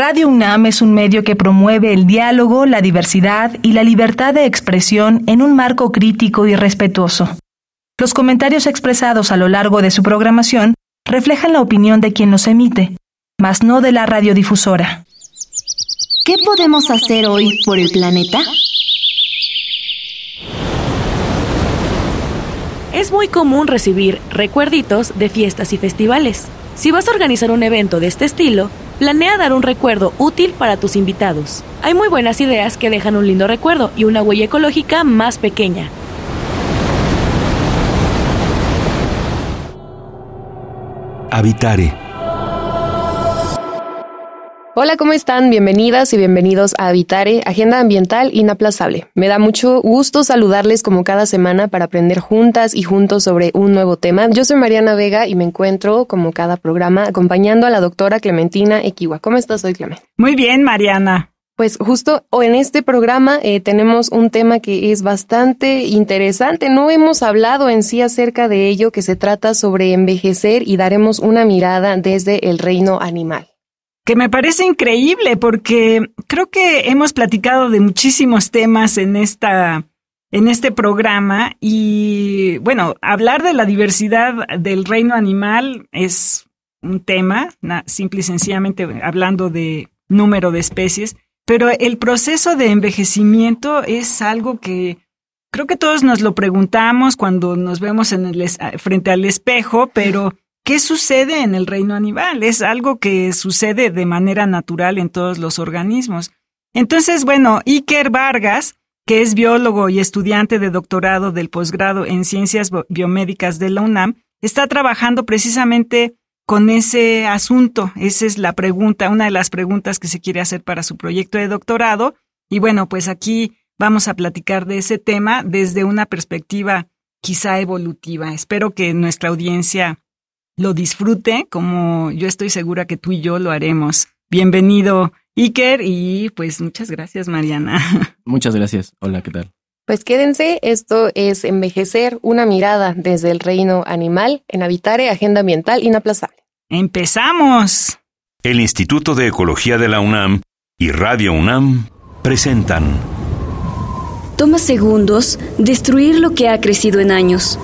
Radio UNAM es un medio que promueve el diálogo, la diversidad y la libertad de expresión en un marco crítico y respetuoso. Los comentarios expresados a lo largo de su programación reflejan la opinión de quien los emite, mas no de la radiodifusora. ¿Qué podemos hacer hoy por el planeta? Es muy común recibir recuerditos de fiestas y festivales. Si vas a organizar un evento de este estilo, planea dar un recuerdo útil para tus invitados. Hay muy buenas ideas que dejan un lindo recuerdo y una huella ecológica más pequeña. Habitare. Hola, ¿cómo están? Bienvenidas y bienvenidos a Habitare, Agenda Ambiental Inaplazable. Me da mucho gusto saludarles como cada semana para aprender juntas y juntos sobre un nuevo tema. Yo soy Mariana Vega y me encuentro, como cada programa, acompañando a la doctora Clementina Equiwa. ¿Cómo estás hoy, Clemente? Muy bien, Mariana. Pues justo en este programa eh, tenemos un tema que es bastante interesante. No hemos hablado en sí acerca de ello, que se trata sobre envejecer y daremos una mirada desde el reino animal. Que me parece increíble porque creo que hemos platicado de muchísimos temas en esta en este programa y bueno, hablar de la diversidad del reino animal es un tema, simple y sencillamente hablando de número de especies, pero el proceso de envejecimiento es algo que creo que todos nos lo preguntamos cuando nos vemos en el frente al espejo, pero ¿qué sucede en el reino animal? Es algo que sucede de manera natural en todos los organismos. Entonces, bueno, Iker Vargas, que es biólogo y estudiante de doctorado del posgrado en ciencias biomédicas de la UNAM, está trabajando precisamente con ese asunto? Esa es la pregunta, una de las preguntas que se quiere hacer para su proyecto de doctorado. Y bueno, pues aquí vamos a platicar de ese tema desde una perspectiva quizá evolutiva. Espero que nuestra audiencia lo disfrute como yo estoy segura que tú y yo lo haremos. Bienvenido, Iker, y pues muchas gracias, Mariana. Muchas gracias. Hola, ¿qué tal? Pues quédense, esto es Envejecer, una mirada desde el reino animal en Habitare, Agenda Ambiental Inaplazable. ¡Empezamos! El Instituto de Ecología de la UNAM y Radio UNAM presentan. Toma segundos destruir lo que ha crecido en años.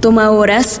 Toma horas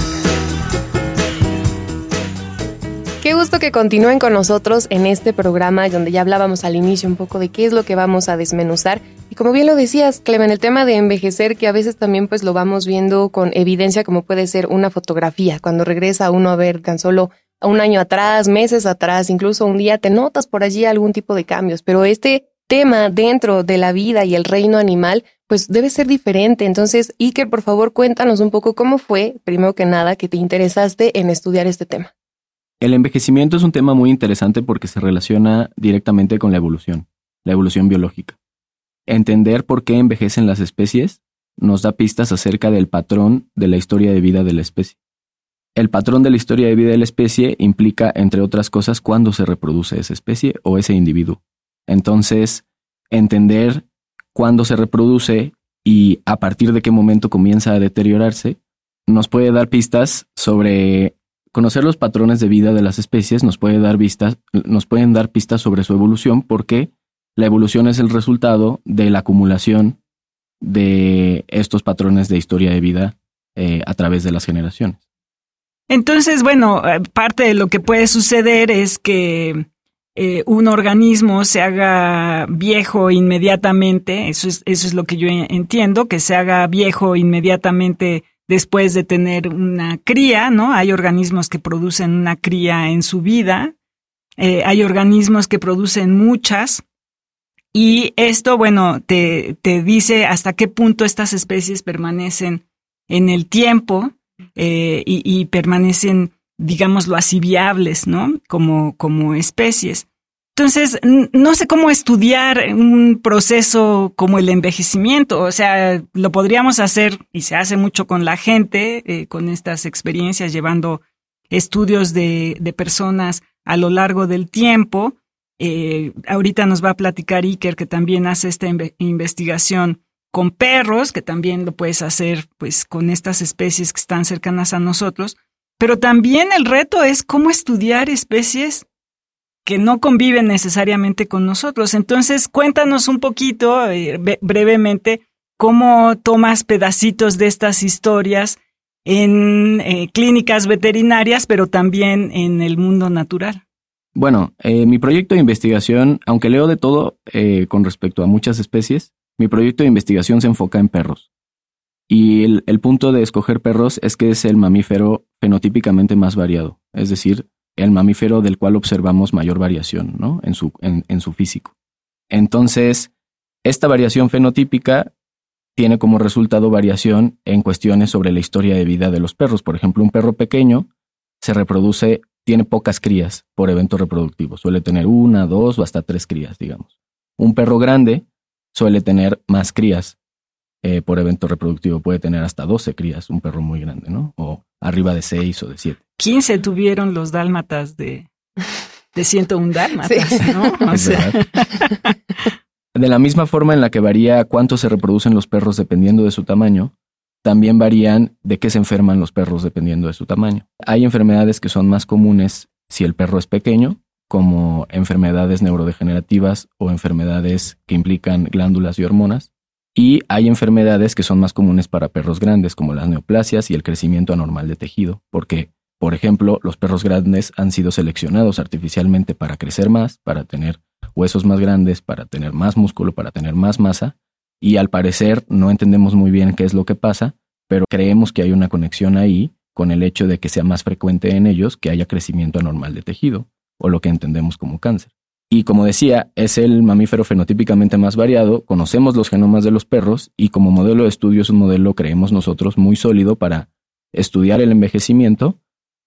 Que continúen con nosotros en este programa donde ya hablábamos al inicio un poco de qué es lo que vamos a desmenuzar. Y como bien lo decías, Clemen, el tema de envejecer, que a veces también pues lo vamos viendo con evidencia como puede ser una fotografía. Cuando regresa uno a ver tan solo un año atrás, meses atrás, incluso un día te notas por allí algún tipo de cambios. Pero este tema dentro de la vida y el reino animal, pues debe ser diferente. Entonces, Iker, por favor, cuéntanos un poco cómo fue, primero que nada, que te interesaste en estudiar este tema. El envejecimiento es un tema muy interesante porque se relaciona directamente con la evolución, la evolución biológica. Entender por qué envejecen las especies nos da pistas acerca del patrón de la historia de vida de la especie. El patrón de la historia de vida de la especie implica, entre otras cosas, cuándo se reproduce esa especie o ese individuo. Entonces, entender cuándo se reproduce y a partir de qué momento comienza a deteriorarse, nos puede dar pistas sobre conocer los patrones de vida de las especies, nos puede dar nos pueden dar pistas sobre su evolución, porque la evolución es el resultado de la acumulación de estos patrones de historia de vida eh, a través de las generaciones. Entonces, bueno, eh, parte de lo que puede suceder es que eh, un organismo se haga viejo inmediatamente, eso es, eso es lo que yo entiendo, que se haga viejo inmediatamente después de tener una cría, ¿no? Hay organismos que producen una cría en su vida, eh, hay organismos que producen muchas, y esto, bueno, te, te dice hasta qué punto estas especies permanecen en el tiempo eh, y, permanecen digámoslo así, viables, ¿no? Como, como especies. Entonces, no sé cómo estudiar un proceso como el envejecimiento. O sea, lo podríamos hacer y se hace mucho con la gente, eh, con estas experiencias, llevando estudios de, de personas a lo largo del tiempo. Eh, ahorita nos va a platicar Iker, que también hace esta investigación con perros, que también lo puedes hacer pues con estas especies que están cercanas a nosotros. Pero también el reto es cómo estudiar especies que no conviven necesariamente con nosotros. Entonces, cuéntanos un poquito, eh, brevemente, cómo tomas pedacitos de estas historias en eh, clínicas veterinarias, pero también en el mundo natural. Bueno, eh, mi proyecto de investigación, aunque leo de todo con respecto a muchas especies, mi proyecto de investigación se enfoca en perros. Y el, el punto de escoger perros es que es el mamífero fenotípicamente más variado, es decir, el mamífero del cual observamos mayor variación ¿no? en, su, en, su físico. Entonces, esta variación fenotípica tiene como resultado variación en cuestiones sobre la historia de vida de los perros. Por ejemplo, un perro pequeño se reproduce, tiene pocas crías por evento reproductivo. Suele tener una, dos o hasta tres crías, digamos. Un perro grande suele tener más crías eh, por evento reproductivo. Puede tener hasta 12 crías, un perro muy grande, ¿no? O arriba de 6 o de 7. 15 tuvieron los dálmatas de, de 101 dálmatas, ¿no? de la misma forma en la que varía cuánto se reproducen los perros dependiendo de su tamaño, también varían de qué se enferman los perros dependiendo de su tamaño. Hay enfermedades que son más comunes si el perro es pequeño, como enfermedades neurodegenerativas o enfermedades que implican glándulas y hormonas, y hay enfermedades que son más comunes para perros grandes, como las neoplasias y el crecimiento anormal de tejido, porque, por ejemplo, los perros grandes han sido seleccionados artificialmente para crecer más, para tener huesos más grandes, para tener más músculo, para tener más masa, y al parecer no entendemos muy bien qué es lo que pasa, pero creemos que hay una conexión ahí con el hecho de que sea más frecuente en ellos que haya crecimiento anormal de tejido, o lo que entendemos como cáncer. Y como decía, es el mamífero fenotípicamente más variado, conocemos los genomas de los perros y como modelo de estudio es un modelo, creemos nosotros, muy sólido para estudiar el envejecimiento,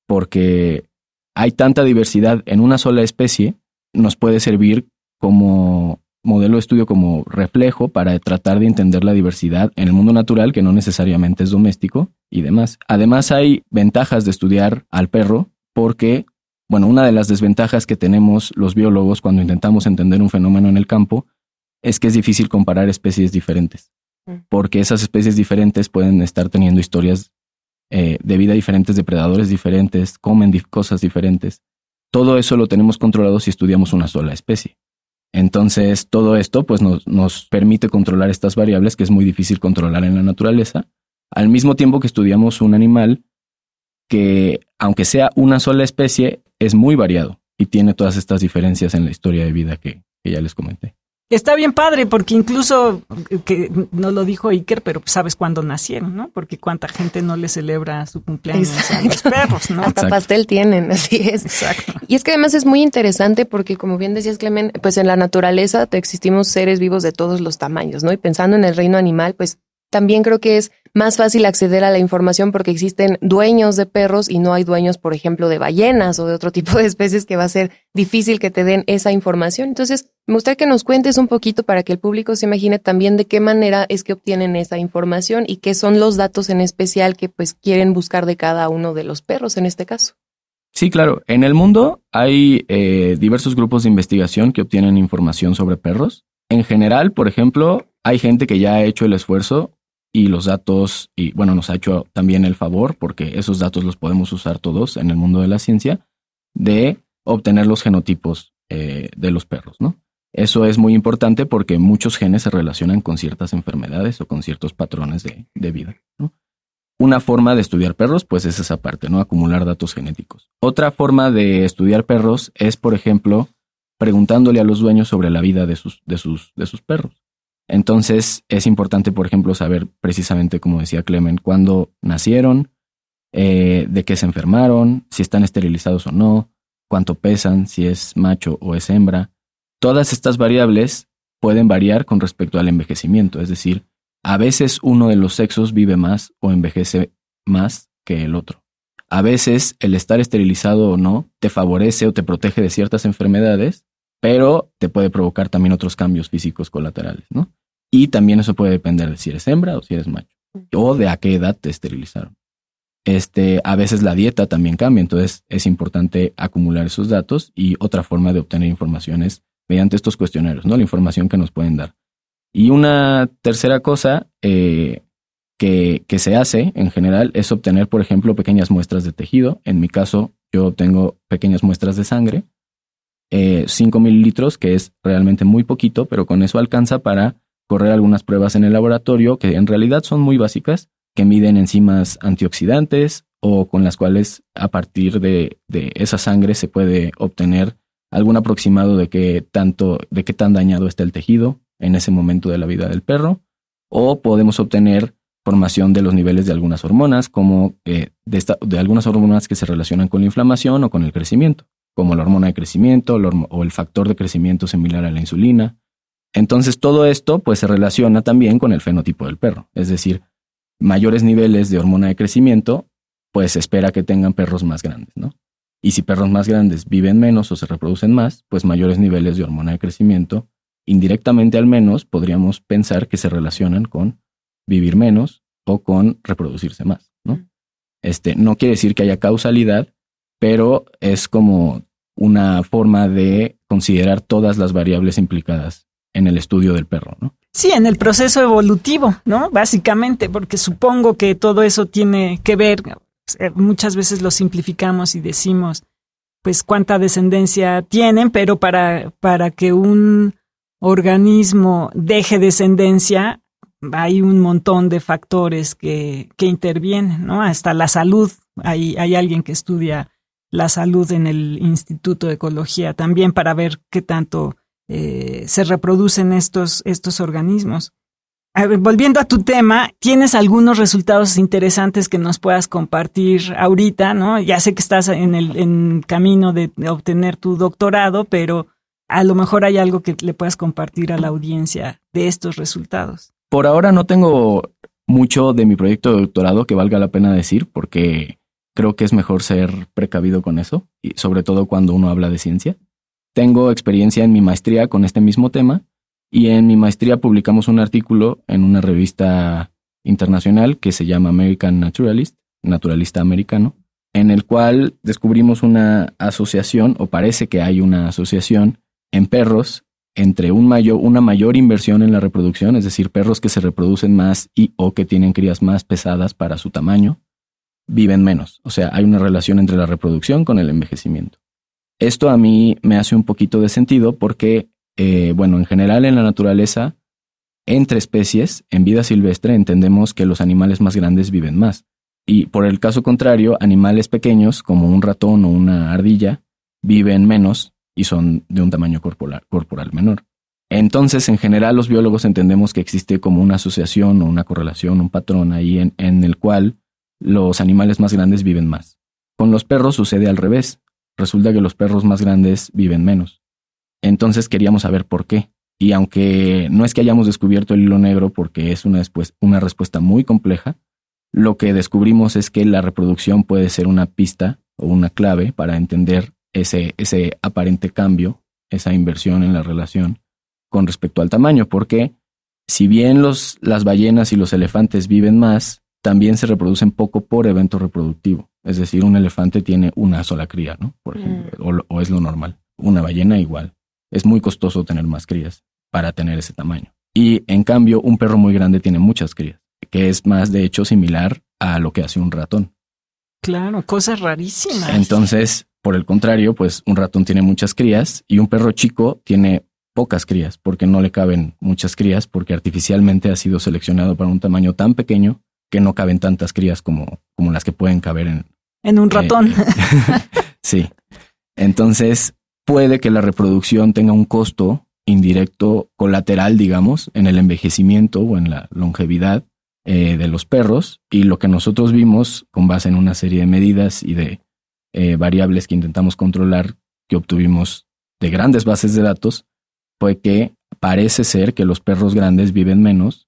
porque hay tanta diversidad en una sola especie, nos puede servir como modelo de estudio, como reflejo para tratar de entender la diversidad en el mundo natural, que no necesariamente es doméstico y demás. Además hay ventajas de estudiar al perro porque bueno, una de las desventajas que tenemos los biólogos cuando intentamos entender un fenómeno en el campo es que es difícil comparar especies diferentes, mm. porque esas especies diferentes pueden estar teniendo historias eh, de vida diferentes, depredadores diferentes, comen cosas diferentes. Todo eso lo tenemos controlado si estudiamos una sola especie. Entonces, todo esto pues, nos, nos permite controlar estas variables que es muy difícil controlar en la naturaleza, al mismo tiempo que estudiamos un animal que, aunque sea una sola especie, es muy variado y tiene todas estas diferencias en la historia de vida que, ya les comenté. Está bien padre, porque incluso, que no lo dijo Iker, pero sabes cuándo nacieron, ¿no? Porque cuánta gente no le celebra su cumpleaños a los perros, ¿no? Hasta pastel tienen, así es. Exacto. Y es que además es muy interesante porque, como bien decías, Clemen, pues en la naturaleza existimos seres vivos de todos los tamaños, ¿no? Y pensando en el reino animal, pues también creo que es más fácil acceder a la información porque existen dueños de perros y no hay dueños, por ejemplo, de ballenas o de otro tipo de especies que va a ser difícil que te den esa información. Entonces, me gustaría que nos cuentes un poquito para que el público se imagine también de qué manera es que obtienen esa información y qué son los datos en especial que pues quieren buscar de cada uno de los perros en este caso. Sí, claro. En el mundo hay eh, diversos grupos de investigación que obtienen información sobre perros. En general, por ejemplo, hay gente que ya ha hecho el esfuerzo y los datos, y bueno, nos ha hecho también el favor, porque esos datos los podemos usar todos en el mundo de la ciencia, de obtener los genotipos eh, de los perros, ¿no? Eso es muy importante porque muchos genes se relacionan con ciertas enfermedades o con ciertos patrones de, vida. Una forma de estudiar perros, pues es esa parte, ¿no? Acumular datos genéticos. Otra forma de estudiar perros es, por ejemplo, preguntándole a los dueños sobre la vida de sus, de sus, de sus perros. Entonces es importante, por ejemplo, saber precisamente, como decía Clemen, cuándo nacieron, eh, de qué se enfermaron, si están esterilizados o no, cuánto pesan, si es macho o es hembra. Todas estas variables pueden variar con respecto al envejecimiento, es decir, a veces uno de los sexos vive más o envejece más que el otro. A veces el estar esterilizado o no te favorece o te protege de ciertas enfermedades pero te puede provocar también otros cambios físicos colaterales, ¿no? Y también eso puede depender de si eres hembra o si eres macho, o de a qué edad te esterilizaron. Este, a veces la dieta también cambia, entonces es importante acumular esos datos y otra forma de obtener información es mediante estos cuestionarios, ¿no? La información que nos pueden dar. Y una tercera cosa eh, que, que, se hace en general es obtener, por ejemplo, pequeñas muestras de tejido. En mi caso, yo obtengo pequeñas muestras de sangre, eh, 5 mililitros, que es realmente muy poquito, pero con eso alcanza para correr algunas pruebas en el laboratorio que en realidad son muy básicas, que miden enzimas antioxidantes o con las cuales a partir de, esa sangre se puede obtener algún aproximado de qué tanto, de qué tan dañado está el tejido en ese momento de la vida del perro, o podemos obtener formación de los niveles de algunas hormonas, como eh, de, de, algunas hormonas que se relacionan con la inflamación o con el crecimiento, como la hormona de crecimiento o el factor de crecimiento similar a la insulina. Entonces todo esto pues se relaciona también con el fenotipo del perro, es decir, mayores niveles de hormona de crecimiento, pues se espera que tengan perros más grandes, ¿no? Y si perros más grandes viven menos o se reproducen más, pues mayores niveles de hormona de crecimiento, indirectamente al menos podríamos pensar que se relacionan con vivir menos o con reproducirse más, ¿no? Este, no quiere decir que haya causalidad, pero es como una forma de considerar todas las variables implicadas en el estudio del perro, ¿no? Sí, en el proceso evolutivo, ¿no? Básicamente, porque supongo que todo eso tiene que ver, eh, muchas veces lo simplificamos y decimos, pues cuánta descendencia tienen, pero para, para que un organismo deje descendencia, hay un montón de factores que, que intervienen, ¿no? Hasta la salud. Hay, hay alguien que estudia la salud en el Instituto de Ecología también para ver qué tanto eh, se reproducen estos, estos organismos. volviendo a tu tema, ¿tienes algunos resultados interesantes que nos puedas compartir ahorita? ¿no? Ya sé que estás en el en camino de, de obtener tu doctorado, pero a lo mejor hay algo que le puedas compartir a la audiencia de estos resultados. Por ahora no tengo mucho de mi proyecto de doctorado que valga la pena decir, porque creo que es mejor ser precavido con eso, y sobre todo cuando uno habla de ciencia. Tengo experiencia en mi maestría con este mismo tema, y en mi maestría publicamos un artículo en una revista internacional que se llama American Naturalist, naturalista americano, en el cual descubrimos una asociación, o parece que hay una asociación, en perros entre un mayor, una mayor inversión en la reproducción, es decir, perros que se reproducen más y o que tienen crías más pesadas para su tamaño, viven menos. O sea, hay una relación entre la reproducción con el envejecimiento. Esto a mí me hace un poquito de sentido porque, eh, bueno, en general en la naturaleza, entre especies, en vida silvestre, entendemos que los animales más grandes viven más. Y por el caso contrario, animales pequeños, como un ratón o una ardilla, viven menos y son de un tamaño corporal, corporal menor. Entonces, en general, los biólogos entendemos que existe como una asociación o una correlación, un patrón ahí en, en el cual los animales más grandes viven más. Con los perros sucede al revés. Resulta que los perros más grandes viven menos. Entonces queríamos saber por qué. Y aunque no es que hayamos descubierto el hilo negro porque es una, una respuesta muy compleja, lo que descubrimos es que la reproducción puede ser una pista o una clave para entender ese, ese aparente cambio, esa inversión en la relación con respecto al tamaño, porque si bien los, las ballenas y los elefantes viven más, también se reproducen poco por evento reproductivo. Es decir, un elefante tiene una sola cría, ¿no? Por ejemplo, mm. o, o, es lo normal. Una ballena igual. Es muy costoso tener más crías para tener ese tamaño. Y en cambio, un perro muy grande tiene muchas crías, que es más de hecho similar a lo que hace un ratón. Claro, cosas rarísimas. Entonces, por el contrario, pues un ratón tiene muchas crías y un perro chico tiene pocas crías porque no le caben muchas crías porque artificialmente ha sido seleccionado para un tamaño tan pequeño que no caben tantas crías como, como las que pueden caber en... En un ratón. Eh, sí. Entonces, puede que la reproducción tenga un costo indirecto colateral, digamos, en el envejecimiento o en la longevidad eh, de los perros y lo que nosotros vimos con base en una serie de medidas y de eh, variables que intentamos controlar que obtuvimos de grandes bases de datos fue que parece ser que los perros grandes viven menos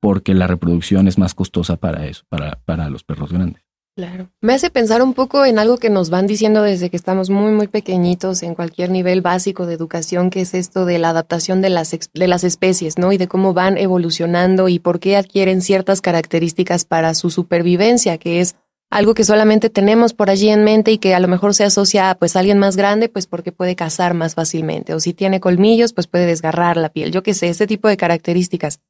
porque la reproducción es más costosa para eso, para, para los perros grandes. Claro. Me hace pensar un poco en algo que nos van diciendo desde que estamos muy, muy pequeñitos en cualquier nivel básico de educación, que es esto de la adaptación de las, de las especies, ¿no? Y de cómo van evolucionando y por qué adquieren ciertas características para su supervivencia, que es algo que solamente tenemos por allí en mente y que a lo mejor se asocia a pues alguien más grande, pues porque puede cazar más fácilmente, o si tiene colmillos, pues puede desgarrar la piel, yo qué sé, ese tipo de características.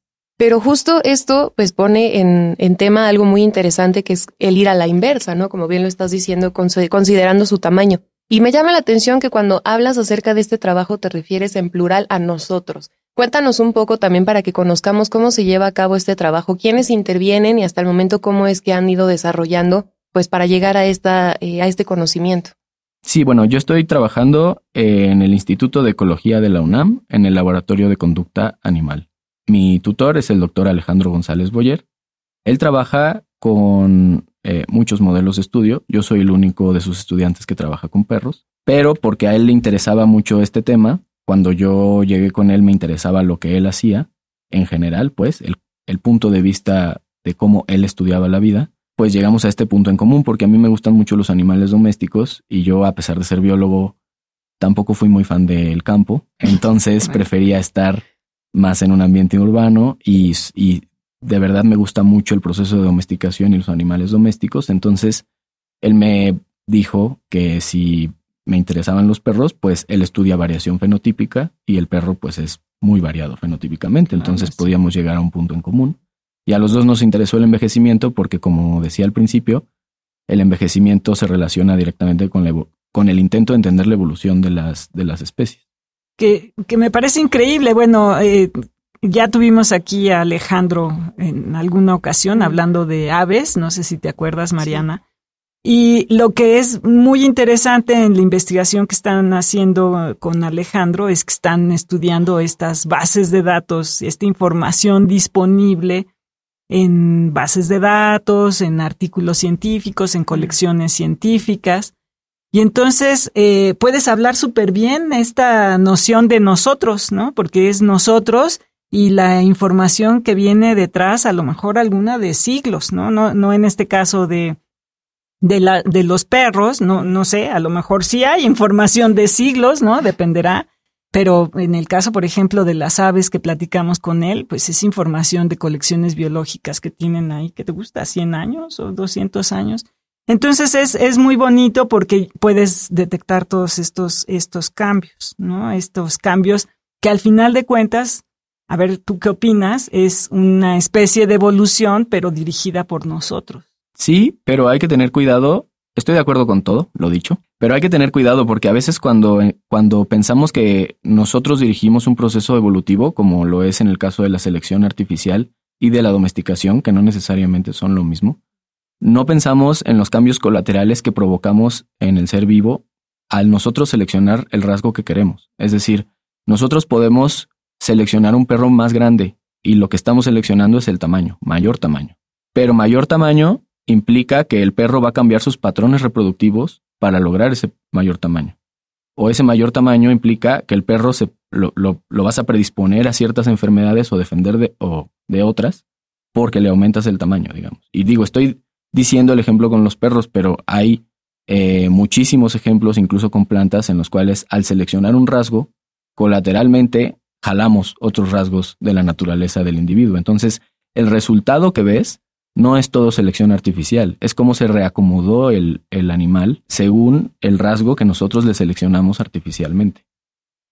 Pero justo esto pues pone en, en, tema algo muy interesante que es el ir a la inversa, ¿no? Como bien lo estás diciendo, considerando su tamaño. Y me llama la atención que cuando hablas acerca de este trabajo te refieres en plural a nosotros. Cuéntanos un poco también para que conozcamos cómo se lleva a cabo este trabajo, quiénes intervienen y hasta el momento cómo es que han ido desarrollando pues para llegar a, esta, eh, a este conocimiento. Sí, bueno, yo estoy trabajando en el Instituto de Ecología de la UNAM, en el Laboratorio de Conducta Animal. Mi tutor es el doctor Alejandro González Boyer. Él trabaja con eh, muchos modelos de estudio. Yo soy el único de sus estudiantes que trabaja con perros, pero porque a él le interesaba mucho este tema, cuando yo llegué con él me interesaba lo que él hacía, en general, pues, el, el punto de vista de cómo él estudiaba la vida, pues llegamos a este punto en común, porque a mí me gustan mucho los animales domésticos y yo, a pesar de ser biólogo, tampoco fui muy fan del campo, entonces prefería estar más en un ambiente urbano y, y de verdad me gusta mucho el proceso de domesticación y los animales domésticos, entonces él me dijo que si me interesaban los perros, pues él estudia variación fenotípica y el perro pues es muy variado fenotípicamente, entonces podíamos llegar a un punto en común. Y a los dos nos interesó el envejecimiento porque, como decía al principio, el envejecimiento se relaciona directamente con, con el intento de entender la evolución de las, de las especies. Que, que me parece increíble. Bueno, eh, ya tuvimos aquí a Alejandro en alguna ocasión hablando de aves, no sé si te acuerdas, Mariana. Y lo que es muy interesante en la investigación que están haciendo con Alejandro es que están estudiando estas bases de datos, esta información disponible en bases de datos, en artículos científicos, en colecciones científicas. Y entonces eh, puedes hablar súper bien esta noción de nosotros, ¿no? Porque es nosotros y la información que viene detrás, a lo mejor alguna de siglos, ¿no? No, no en este caso de, de, la, de los perros, no, no sé, a lo mejor sí hay información de siglos, ¿no? Dependerá. Pero en el caso, por ejemplo, de las aves que platicamos con él, pues es información de colecciones biológicas que tienen ahí, que te gusta, 100 años o 200 años. Entonces es, es muy bonito porque puedes detectar todos estos, estos cambios, ¿no? Estos cambios que al final de cuentas, a ver, ¿tú qué opinas? Es una especie de evolución, pero dirigida por nosotros. Sí, pero hay que tener cuidado. Estoy de acuerdo con todo, lo dicho, pero hay que tener cuidado porque a veces cuando, cuando pensamos que nosotros dirigimos un proceso evolutivo, como lo es en el caso de la selección artificial y de la domesticación, que no necesariamente son lo mismo, no pensamos en los cambios colaterales que provocamos en el ser vivo al nosotros seleccionar el rasgo que queremos. Es decir, nosotros podemos seleccionar un perro más grande y lo que estamos seleccionando es el tamaño, mayor tamaño. Pero mayor tamaño implica que el perro va a cambiar sus patrones reproductivos para lograr ese mayor tamaño. O ese mayor tamaño implica que el perro se, lo, lo, vas a predisponer a ciertas enfermedades o defender de, o de otras porque le aumentas el tamaño, digamos. Y digo, estoy diciendo el ejemplo con los perros, pero hay eh, muchísimos ejemplos, incluso con plantas, en los cuales al seleccionar un rasgo, colateralmente jalamos otros rasgos de la naturaleza del individuo. Entonces, el resultado que ves no es todo selección artificial, es cómo se reacomodó el, el animal según el rasgo que nosotros le seleccionamos artificialmente.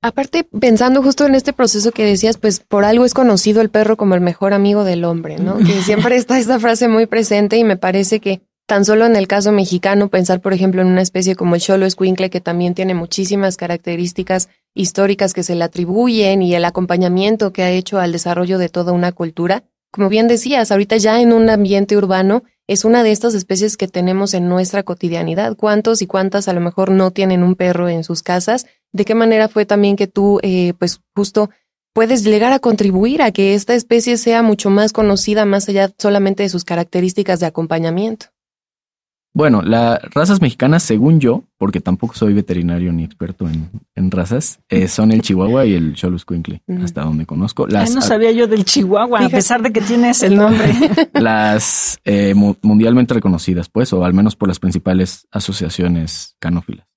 Aparte, pensando justo en este proceso que decías, pues por algo es conocido el perro como el mejor amigo del hombre, ¿no? Que siempre está esta frase muy presente y me parece que tan solo en el caso mexicano, pensar por ejemplo en una especie como el cholo escuincle que también tiene muchísimas características históricas que se le atribuyen y el acompañamiento que ha hecho al desarrollo de toda una cultura, como bien decías, ahorita ya en un ambiente urbano es una de estas especies que tenemos en nuestra cotidianidad. ¿Cuántos y cuántas a lo mejor no tienen un perro en sus casas? ¿De qué manera fue también que tú, eh, pues justo puedes llegar a contribuir a que esta especie sea mucho más conocida más allá solamente de sus características de acompañamiento? Bueno, las razas mexicanas, según yo, porque tampoco soy veterinario ni experto en, razas, eh, son el Chihuahua y el Xoloscuincle, hasta donde conozco. Las, no sabía yo del Chihuahua, a pesar de que tienes el nombre. las eh, mundialmente reconocidas, pues, o al menos por las principales asociaciones canófilas.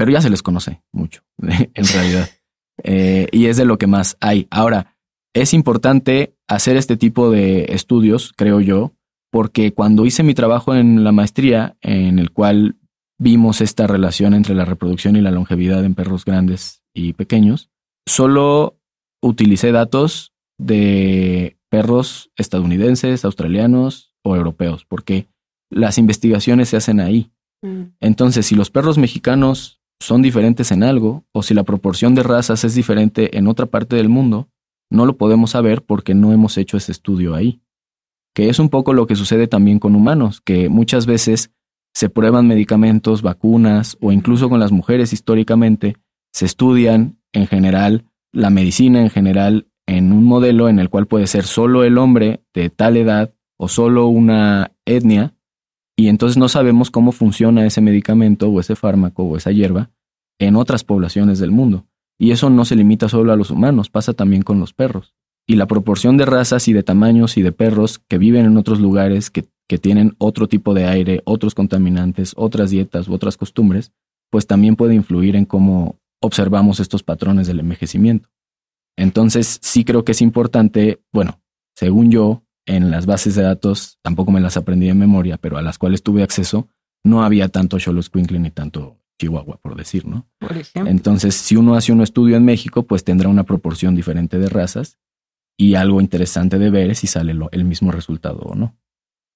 Pero ya se les conoce mucho, en realidad. Eh, y es de lo que más hay. Ahora, es importante hacer este tipo de estudios, creo yo, porque cuando hice mi trabajo en la maestría, en el cual vimos esta relación entre la reproducción y la longevidad en perros grandes y pequeños, solo utilicé datos de perros estadounidenses, australianos o europeos, porque las investigaciones se hacen ahí. Mm. Entonces, si los perros mexicanos son diferentes en algo, o si la proporción de razas es diferente en otra parte del mundo, no lo podemos saber porque no hemos hecho ese estudio ahí. Que es un poco lo que sucede también con humanos, que muchas veces se prueban medicamentos, vacunas o incluso con las mujeres históricamente, se estudian en general la medicina en general en un modelo en el cual puede ser solo el hombre de tal edad o solo una etnia, y entonces no sabemos cómo funciona ese medicamento o ese fármaco o esa hierba en otras poblaciones del mundo. Y eso no se limita solo a los humanos, pasa también con los perros. Y la proporción de razas y de tamaños y de perros que viven en otros lugares, que, que tienen otro tipo de aire, otros contaminantes, otras dietas u otras costumbres, pues también puede influir en cómo observamos estos patrones del envejecimiento. Entonces, sí creo que es importante, bueno, según yo, en las bases de datos, tampoco me las aprendí de memoria, pero a las cuales tuve acceso, no había tanto Xoloscuincle ni tanto Chihuahua, por decir, ¿no? Por ejemplo. Entonces, si uno hace un estudio en México, pues tendrá una proporción diferente de razas y algo interesante de ver es si sale el mismo resultado o no.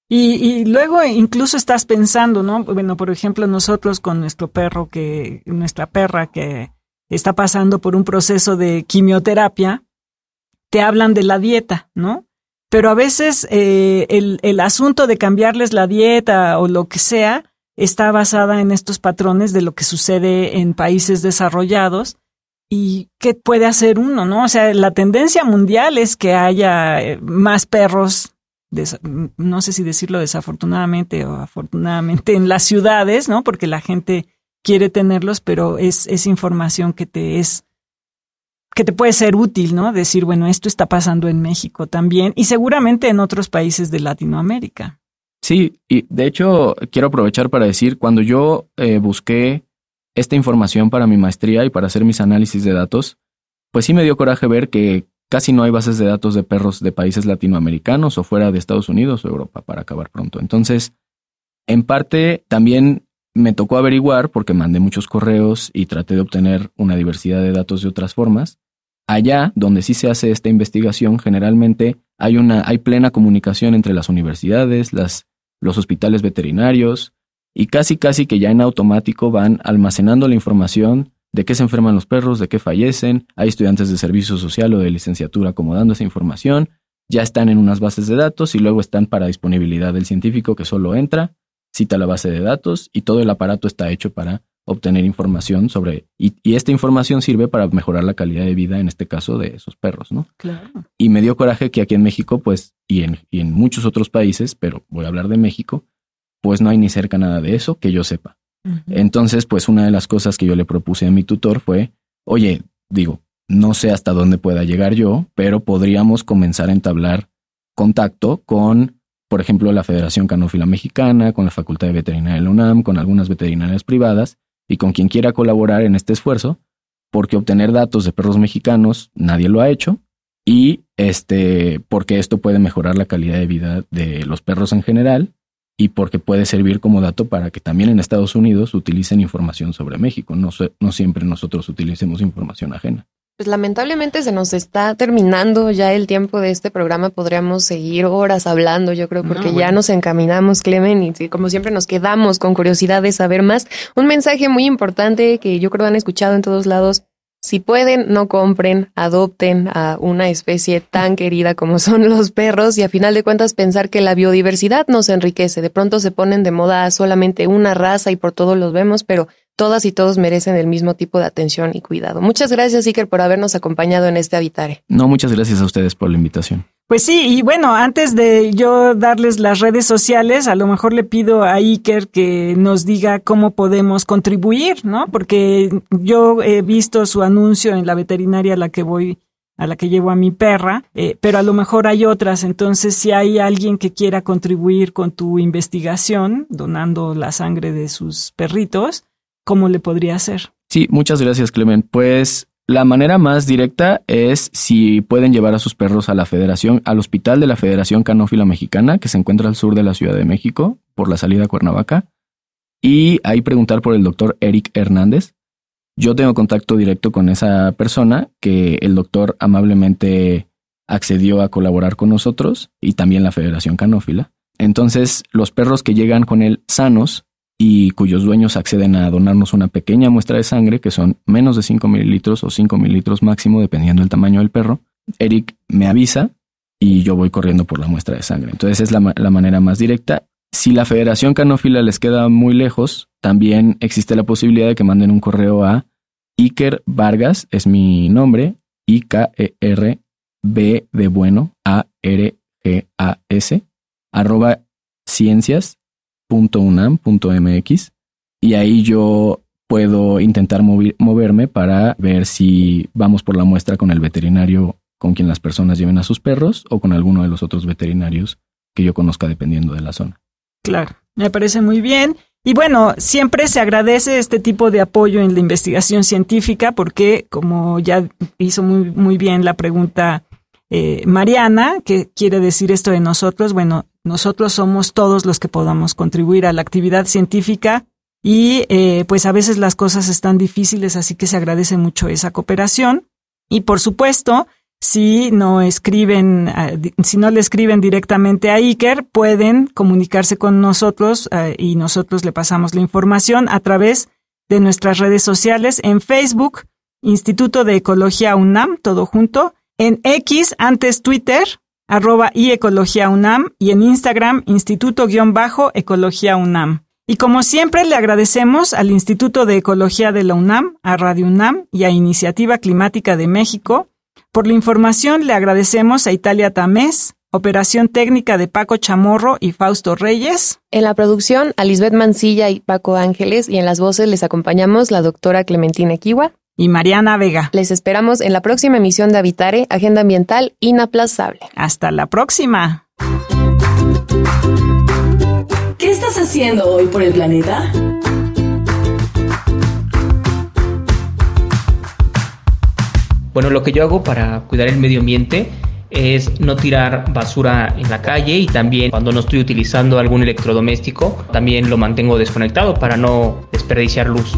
Y, y, luego incluso estás pensando, ¿no? Bueno, por ejemplo, nosotros con nuestro perro que, nuestra perra que está pasando por un proceso de quimioterapia, te hablan de la dieta, ¿no? Pero a veces eh, el, el asunto de cambiarles la dieta o lo que sea está basada en estos patrones de lo que sucede en países desarrollados y qué puede hacer uno, ¿no? O sea, la tendencia mundial es que haya eh, más perros no sé si decirlo desafortunadamente o afortunadamente en las ciudades, ¿no? Porque la gente quiere tenerlos, pero es, es información que te es que te puede ser útil, ¿no? Decir, bueno, esto está pasando en México también y seguramente en otros países de Latinoamérica. Sí, y de hecho quiero aprovechar para decir, cuando yo eh, busqué esta información para mi maestría y para hacer mis análisis de datos, pues sí me dio coraje ver que Casi no hay bases de datos de perros de países latinoamericanos o fuera de Estados Unidos o Europa para acabar pronto. Entonces, en parte también me tocó averiguar porque mandé muchos correos y traté de obtener una diversidad de datos de otras formas. Allá, donde sí se hace esta investigación, generalmente hay una hay plena comunicación entre las universidades, los hospitales veterinarios y casi casi que ya en automático van almacenando la información de qué se enferman los perros, de qué fallecen, hay estudiantes de servicio social o de licenciatura acomodando esa información, ya están en unas bases de datos y luego están para disponibilidad del científico que solo entra, cita la base de datos y todo el aparato está hecho para obtener información sobre, y, esta información sirve para mejorar la calidad de vida, en este caso, de esos perros, ¿no? Claro. Y me dio coraje que aquí en México, pues, y en, y en muchos otros países, pero voy a hablar de México, pues no hay ni cerca nada de eso que yo sepa. Entonces, pues una de las cosas que yo le propuse a mi tutor fue, oye, digo, no sé hasta dónde pueda llegar yo, pero podríamos comenzar a entablar contacto con, por ejemplo, la Federación Canófila Mexicana, con la Facultad de Veterinaria de la UNAM, con algunas veterinarias privadas y con quien quiera colaborar en este esfuerzo, porque obtener datos de perros mexicanos nadie lo ha hecho y este porque esto puede mejorar la calidad de vida de los perros en general y porque puede servir como dato para que también en Estados Unidos utilicen información sobre México. No, no siempre nosotros utilicemos información ajena. Pues lamentablemente se nos está terminando ya el tiempo de este programa. Podríamos seguir horas hablando, yo creo, porque ya nos encaminamos, Clemen, y como siempre nos quedamos con curiosidad de saber más. Un mensaje muy importante que yo creo han escuchado en todos lados si pueden, no compren, adopten a una especie tan querida como son los perros y a final de cuentas pensar que la biodiversidad nos enriquece. De pronto se ponen de moda solamente una raza y por todos los vemos, pero todas y todos merecen el mismo tipo de atención y cuidado. Muchas gracias, Iker, por habernos acompañado en este Habitare. No, muchas gracias a ustedes por la invitación. Pues sí, y bueno, antes de yo darles las redes sociales, a lo mejor le pido a Iker que nos diga cómo podemos contribuir, ¿no? Porque yo he visto su anuncio en la veterinaria a la que voy, a la que llevo a mi perra, eh, pero a lo mejor hay otras. Entonces, si hay alguien que quiera contribuir con tu investigación, donando la sangre de sus perritos, ¿cómo le podría hacer? Sí, muchas gracias, Clement. Pues La manera más directa es si pueden llevar a sus perros a la Federación, al hospital de la Federación Canófila Mexicana, que se encuentra al sur de la Ciudad de México, por la salida a Cuernavaca, y ahí preguntar por el doctor Eric Hernández. Yo tengo contacto directo con esa persona que el doctor amablemente accedió a colaborar con nosotros y también la Federación Canófila. Entonces, los perros que llegan con él sanos y cuyos dueños acceden a donarnos una pequeña muestra de sangre, que son menos de 5 mililitros o 5 mililitros máximo, dependiendo del tamaño del perro, Eric me avisa y yo voy corriendo por la muestra de sangre. Entonces es la, la manera más directa. Si la Federación Canófila les queda muy lejos, también existe la posibilidad de que manden un correo a Iker Vargas, es mi nombre, I-K-E-R B de bueno, A R G Ciencias.unam.mx y ahí yo puedo intentar moverme para ver si vamos por la muestra con el veterinario con quien las personas lleven a sus perros o con alguno de los otros veterinarios que yo conozca dependiendo de la zona. Claro, me parece muy bien. Y bueno, siempre se agradece este tipo de apoyo en la investigación científica porque, como ya hizo muy, muy bien la pregunta eh, Mariana, ¿qué quiere decir esto de nosotros? Bueno, nosotros somos todos los que podamos contribuir a la actividad científica y eh, pues a veces las cosas están difíciles, así que se agradece mucho esa cooperación. Y por supuesto, si no escriben, eh, si no le escriben directamente a Iker, pueden comunicarse con nosotros y nosotros le pasamos la información a través de nuestras redes sociales en Facebook, Instituto de Ecología UNAM, todo junto, en X, antes Twitter, arroba y Ecología UNAM, y en Instagram, Instituto-Ecología UNAM. Y como siempre, le agradecemos al Instituto de Ecología de la UNAM, a Radio UNAM y a Iniciativa Climática de México. Por la información, le agradecemos a Italia Tamés, Operación técnica de Paco Chamorro y Fausto Reyes. En la producción, a Lisbeth Mancilla y Paco Ángeles, y en las voces les acompañamos la doctora Clementina Kiwa y Mariana Vega. Les esperamos en la próxima emisión de Habitare, Agenda Ambiental Inaplazable. Hasta la próxima. ¿Qué estás haciendo hoy por el planeta? Bueno, lo que yo hago para cuidar el medio ambiente es no tirar basura en la calle y también cuando no estoy utilizando algún electrodoméstico, también lo mantengo desconectado para no desperdiciar luz.